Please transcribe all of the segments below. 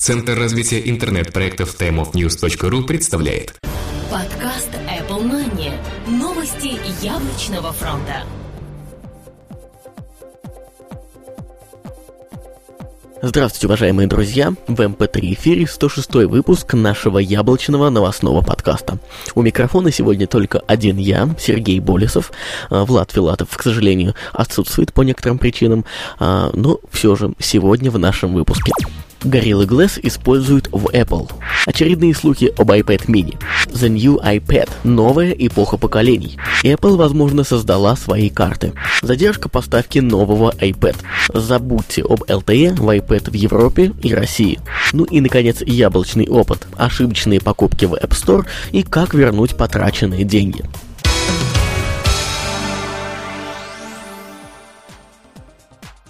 Центр развития интернет-проектов timeofnews.ru представляет Подкаст Apple Money. Новости яблочного фронта. Здравствуйте, уважаемые друзья! В MP3 эфире 106 выпуск нашего яблочного новостного подкаста. У микрофона сегодня только один я, Сергей Болесов. А, Влад Филатов, к сожалению, отсутствует по некоторым причинам, а, но все же сегодня в нашем выпуске. Gorilla Glass используют в Apple. Очередные слухи об iPad mini. The New iPad. Новая эпоха поколений. Apple, возможно, создала свои карты. Задержка поставки нового iPad. Забудьте об LTE в iPad в Европе и России. Ну и, наконец, яблочный опыт. Ошибочные покупки в App Store и как вернуть потраченные деньги.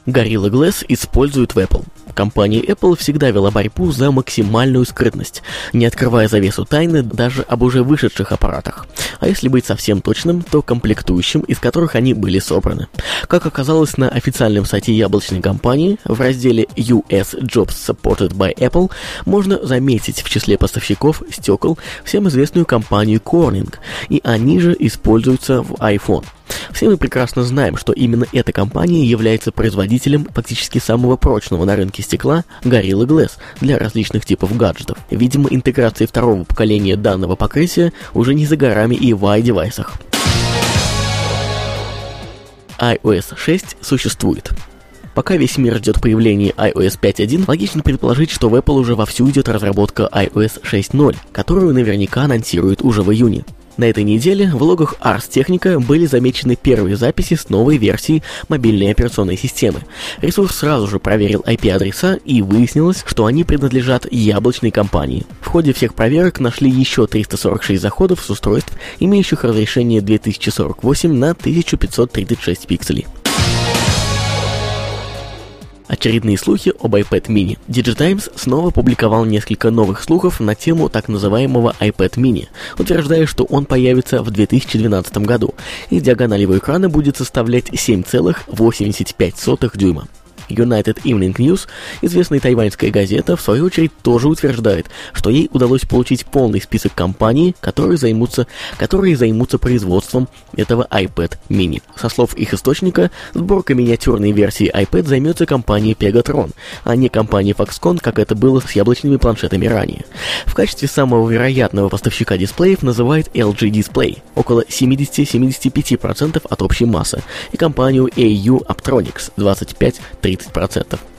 Gorilla Glass используют в Apple. Компания Apple всегда вела борьбу за максимальную скрытность, не открывая завесу тайны даже об уже вышедших аппаратах. А если быть совсем точным, то комплектующим, из которых они были собраны. Как оказалось на официальном сайте яблочной компании, в разделе US Jobs Supported by Apple можно заметить в числе поставщиков стекол всем известную компанию Corning, и они же используются в iPhone. Все мы прекрасно знаем, что именно эта компания является производителем фактически самого прочного на рынке стекла Gorilla Glass для различных типов гаджетов. Видимо, интеграция второго поколения данного покрытия уже не за горами и в i-девайсах. iOS 6 существует. Пока весь мир ждет появления iOS 5.1, логично предположить, что в Apple уже вовсю идет разработка iOS 6.0, которую наверняка анонсируют уже в июне. На этой неделе в логах Ars Technica были замечены первые записи с новой версией мобильной операционной системы. Ресурс сразу же проверил IP-адреса и выяснилось, что они принадлежат яблочной компании. В ходе всех проверок нашли еще 346 заходов с устройств, имеющих разрешение 2048 на 1536 пикселей. Очередные слухи об iPad mini. Digitimes снова публиковал несколько новых слухов на тему так называемого iPad mini, утверждая, что он появится в 2012 году, и диагональ его экрана будет составлять 7,85 дюйма. United Evening News, известная тайваньская газета, в свою очередь тоже утверждает, что ей удалось получить полный список компаний, которые займутся, которые займутся производством этого iPad mini. Со слов их источника, сборкой миниатюрной версии iPad займется компания Pegatron, а не компания Foxconn, как это было с яблочными планшетами ранее. В качестве самого вероятного поставщика дисплеев называет LG Display, около 70-75% от общей массы, и компанию AU Aptronics 25-30%. 30%.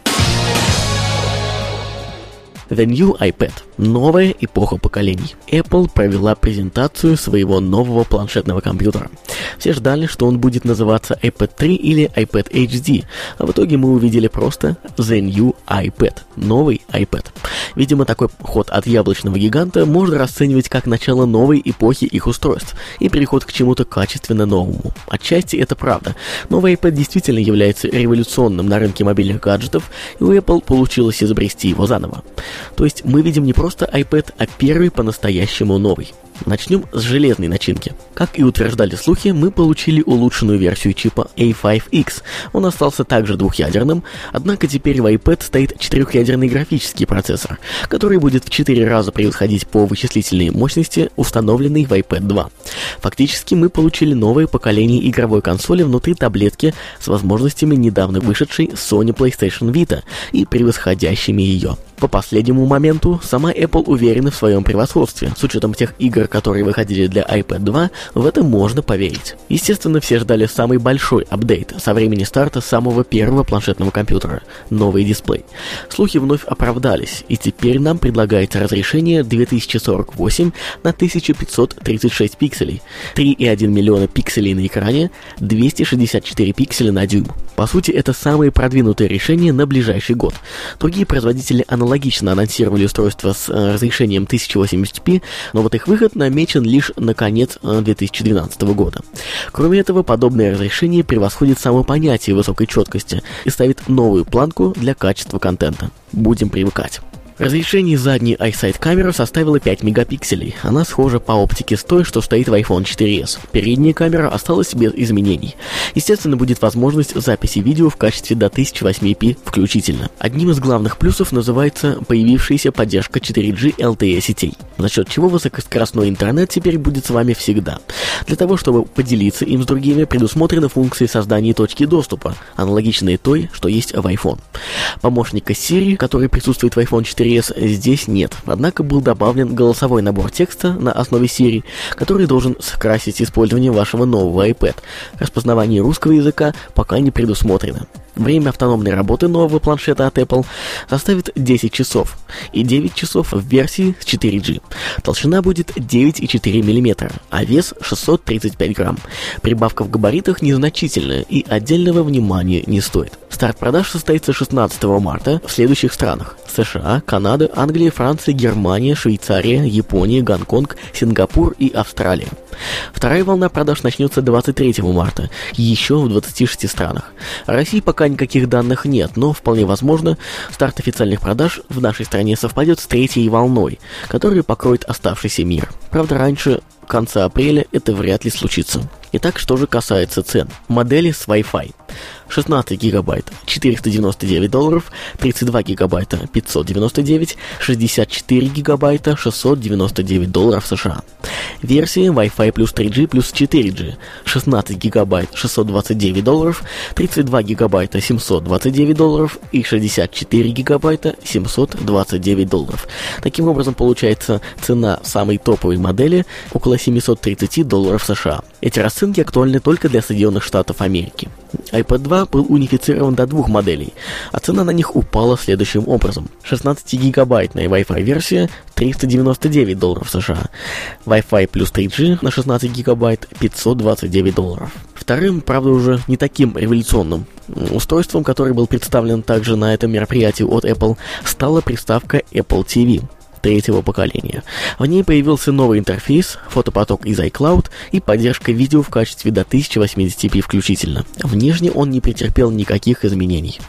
The New iPad. Новая эпоха поколений. Apple провела презентацию своего нового планшетного компьютера. Все ждали, что он будет называться iPad 3 или iPad HD, а в итоге мы увидели просто The New iPad. Новый iPad. Видимо, такой ход от яблочного гиганта можно расценивать как начало новой эпохи их устройств и переход к чему-то качественно новому. Отчасти это правда. Новый iPad действительно является революционным на рынке мобильных гаджетов, и у Apple получилось изобрести его заново. То есть мы видим не просто iPad, а первый по-настоящему новый. Начнем с железной начинки. Как и утверждали слухи, мы получили улучшенную версию чипа A5X. Он остался также двухъядерным, однако теперь в iPad стоит четырехъядерный графический процессор, который будет в 4 раза превосходить по вычислительной мощности установленный в iPad 2. Фактически мы получили новое поколение игровой консоли внутри таблетки с возможностями недавно вышедшей Sony PlayStation Vita и превосходящими ее. По последнему моменту, сама Apple уверена в своем превосходстве. С учетом тех игр, которые выходили для iPad 2, в это можно поверить. Естественно, все ждали самый большой апдейт со времени старта самого первого планшетного компьютера – новый дисплей. Слухи вновь оправдались, и теперь нам предлагается разрешение 2048 на 1536 пикселей, 3,1 миллиона пикселей на экране, 264 пикселя на дюйм. По сути, это самые продвинутые решения на ближайший год. Другие производители аналогично анонсировали устройство с э, разрешением 1080p, но вот их выход намечен лишь на конец 2012 э, года. Кроме этого, подобное разрешение превосходит само понятие высокой четкости и ставит новую планку для качества контента. Будем привыкать. Разрешение задней iSight камеры составило 5 мегапикселей. Она схожа по оптике с той, что стоит в iPhone 4s. Передняя камера осталась без изменений. Естественно, будет возможность записи видео в качестве до 1080p включительно. Одним из главных плюсов называется появившаяся поддержка 4G LTE сетей, за счет чего высокоскоростной интернет теперь будет с вами всегда. Для того, чтобы поделиться им с другими, предусмотрены функции создания точки доступа, аналогичные той, что есть в iPhone. Помощника Siri, который присутствует в iPhone 4 интерес здесь нет, однако был добавлен голосовой набор текста на основе Siri, который должен скрасить использование вашего нового iPad. Распознавание русского языка пока не предусмотрено. Время автономной работы нового планшета от Apple составит 10 часов и 9 часов в версии с 4G. Толщина будет 9,4 мм, а вес 635 грамм. Прибавка в габаритах незначительная и отдельного внимания не стоит. Старт продаж состоится 16 марта в следующих странах. США, Канада, Англия, Франция, Германия, Швейцария, Япония, Гонконг, Сингапур и Австралия. Вторая волна продаж начнется 23 марта, еще в 26 странах. России пока никаких данных нет, но вполне возможно, старт официальных продаж в нашей стране совпадет с третьей волной, которая покроет оставшийся мир. Правда, раньше конца апреля это вряд ли случится. Итак, что же касается цен. Модели с Wi-Fi. 16 гигабайт 499 долларов, 32 гигабайта 599, 64 гигабайта 699 долларов США. Версии Wi-Fi плюс 3G плюс 4G 16 гигабайт 629 долларов, 32 гигабайта 729 долларов и 64 гигабайта 729 долларов. Таким образом получается цена самой топовой модели около 730 долларов США. Эти расценки актуальны только для Соединенных Штатов Америки iPad 2 был унифицирован до двух моделей, а цена на них упала следующим образом. 16-гигабайтная Wi-Fi версия 399 долларов США, Wi-Fi плюс 3G на 16 гигабайт 529 долларов. Вторым, правда уже не таким революционным устройством, который был представлен также на этом мероприятии от Apple, стала приставка Apple TV третьего поколения. В ней появился новый интерфейс, фотопоток из iCloud и поддержка видео в качестве до 1080p включительно. Внешне он не претерпел никаких изменений.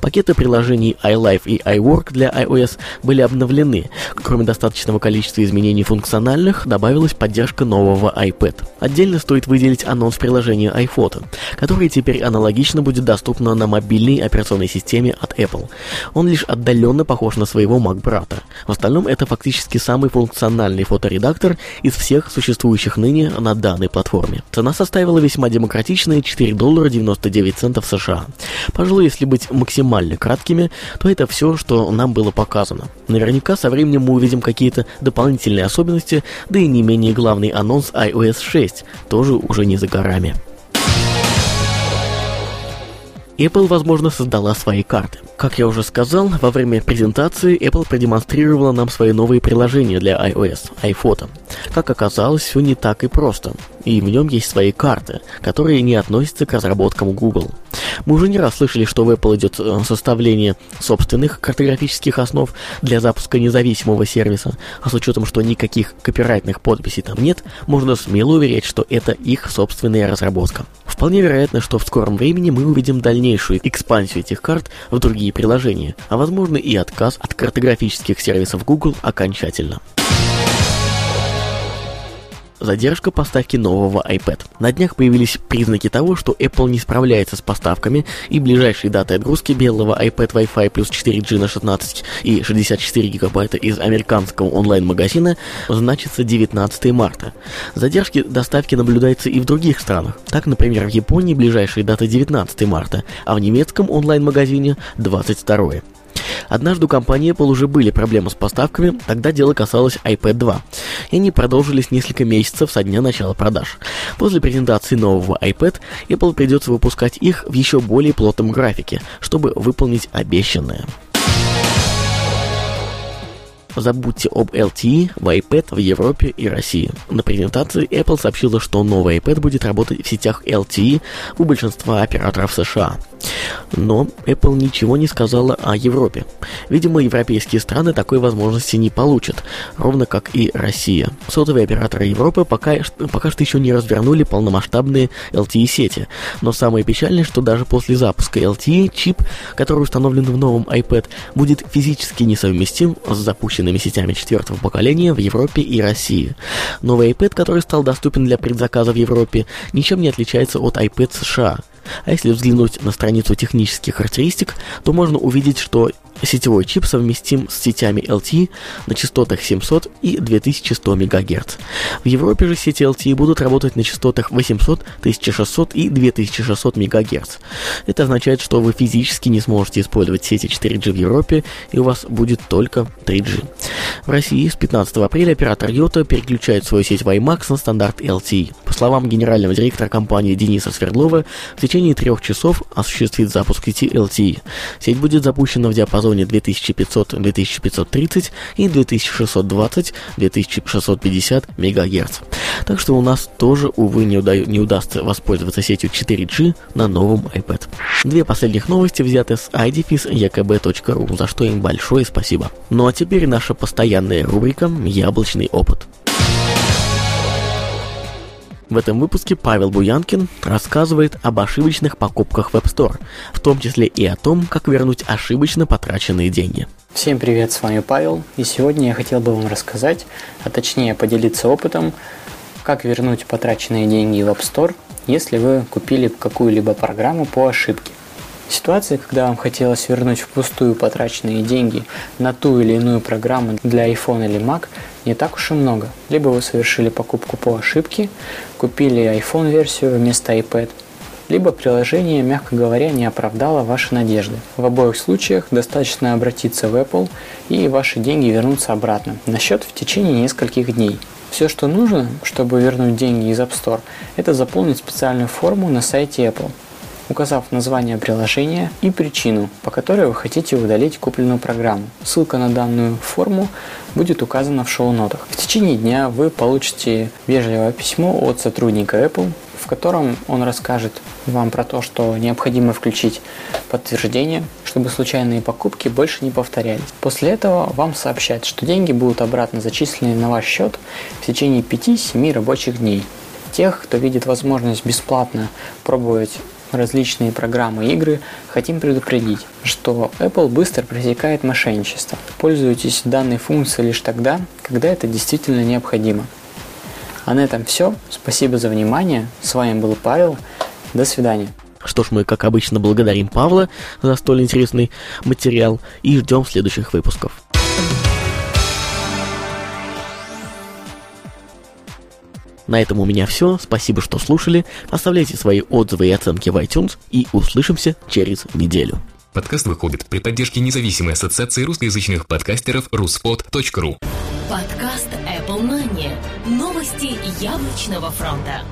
Пакеты приложений iLife и iWork для iOS были обновлены. Кроме достаточного количества изменений функциональных, добавилась поддержка нового iPad. Отдельно стоит выделить анонс приложения iPhoto, которое теперь аналогично будет доступно на мобильной операционной системе от Apple. Он лишь отдаленно похож на своего Mac-брата. В остальном это фактически самый функциональный фоторедактор из всех существующих ныне на данной платформе. Цена составила весьма демократичные 4 доллара 99 центов США. Пожалуй, если быть максимально краткими, то это все, что нам было показано. Наверняка со временем мы увидим какие-то дополнительные особенности, да и не менее главный анонс iOS 6 тоже уже не за горами. Apple, возможно, создала свои карты. Как я уже сказал, во время презентации Apple продемонстрировала нам свои новые приложения для iOS, iPhoto. Как оказалось, все не так и просто. И в нем есть свои карты, которые не относятся к разработкам Google. Мы уже не раз слышали, что в Apple идет э, составление собственных картографических основ для запуска независимого сервиса, а с учетом, что никаких копирайтных подписей там нет, можно смело уверять, что это их собственная разработка. Вполне вероятно, что в скором времени мы увидим дальнейшую экспансию этих карт в другие приложения, а возможно и отказ от картографических сервисов Google окончательно. Задержка поставки нового iPad. На днях появились признаки того, что Apple не справляется с поставками, и ближайшие даты отгрузки белого iPad Wi-Fi плюс 4G на 16 и 64 гигабайта из американского онлайн-магазина значится 19 марта. Задержки доставки наблюдаются и в других странах. Так, например, в Японии ближайшие даты 19 марта, а в немецком онлайн-магазине 22. Однажды у компании Apple уже были проблемы с поставками, тогда дело касалось iPad 2, и они продолжились несколько месяцев со дня начала продаж. После презентации нового iPad Apple придется выпускать их в еще более плотном графике, чтобы выполнить обещанное. Забудьте об LTE в iPad в Европе и России. На презентации Apple сообщила, что новый iPad будет работать в сетях LTE у большинства операторов США. Но Apple ничего не сказала о Европе. Видимо, европейские страны такой возможности не получат, ровно как и Россия. Сотовые операторы Европы пока, пока что еще не развернули полномасштабные LTE-сети. Но самое печальное, что даже после запуска LTE чип, который установлен в новом iPad, будет физически несовместим с запущенными сетями четвертого поколения в Европе и России. Новый iPad, который стал доступен для предзаказа в Европе, ничем не отличается от iPad США. А если взглянуть на страницу технических характеристик, то можно увидеть, что Сетевой чип совместим с сетями LTE на частотах 700 и 2100 МГц. В Европе же сети LTE будут работать на частотах 800, 1600 и 2600 МГц. Это означает, что вы физически не сможете использовать сети 4G в Европе, и у вас будет только 3G. В России с 15 апреля оператор Йота переключает свою сеть WiMAX на стандарт LTE. По словам генерального директора компании Дениса Свердлова, в течение трех часов осуществит запуск сети LTE. Сеть будет запущена в диапазоне диапазоне 2500-2530 и 2620-2650 МГц. Так что у нас тоже, увы, не, уда- не удастся воспользоваться сетью 4G на новом iPad. Две последних новости взяты с idefis.ekb.ru, за что им большое спасибо. Ну а теперь наша постоянная рубрика «Яблочный опыт». В этом выпуске Павел Буянкин рассказывает об ошибочных покупках в App Store, в том числе и о том, как вернуть ошибочно потраченные деньги. Всем привет, с вами Павел, и сегодня я хотел бы вам рассказать, а точнее поделиться опытом, как вернуть потраченные деньги в App Store, если вы купили какую-либо программу по ошибке. Ситуации, когда вам хотелось вернуть впустую потраченные деньги на ту или иную программу для iPhone или Mac, не так уж и много. Либо вы совершили покупку по ошибке, купили iPhone-версию вместо iPad, либо приложение, мягко говоря, не оправдало ваши надежды. В обоих случаях достаточно обратиться в Apple и ваши деньги вернутся обратно на счет в течение нескольких дней. Все, что нужно, чтобы вернуть деньги из App Store, это заполнить специальную форму на сайте Apple указав название приложения и причину, по которой вы хотите удалить купленную программу. Ссылка на данную форму будет указана в шоу-нотах. В течение дня вы получите вежливое письмо от сотрудника Apple, в котором он расскажет вам про то, что необходимо включить подтверждение, чтобы случайные покупки больше не повторялись. После этого вам сообщат, что деньги будут обратно зачислены на ваш счет в течение 5-7 рабочих дней. Тех, кто видит возможность бесплатно пробовать различные программы игры, хотим предупредить, что Apple быстро пресекает мошенничество. Пользуйтесь данной функцией лишь тогда, когда это действительно необходимо. А на этом все. Спасибо за внимание. С вами был Павел. До свидания. Что ж, мы, как обычно, благодарим Павла за столь интересный материал и ждем следующих выпусков. На этом у меня все. Спасибо, что слушали. Оставляйте свои отзывы и оценки в iTunes и услышимся через неделю. Подкаст выходит при поддержке независимой ассоциации русскоязычных подкастеров ruspod.ru Подкаст Apple Money. Новости яблочного фронта.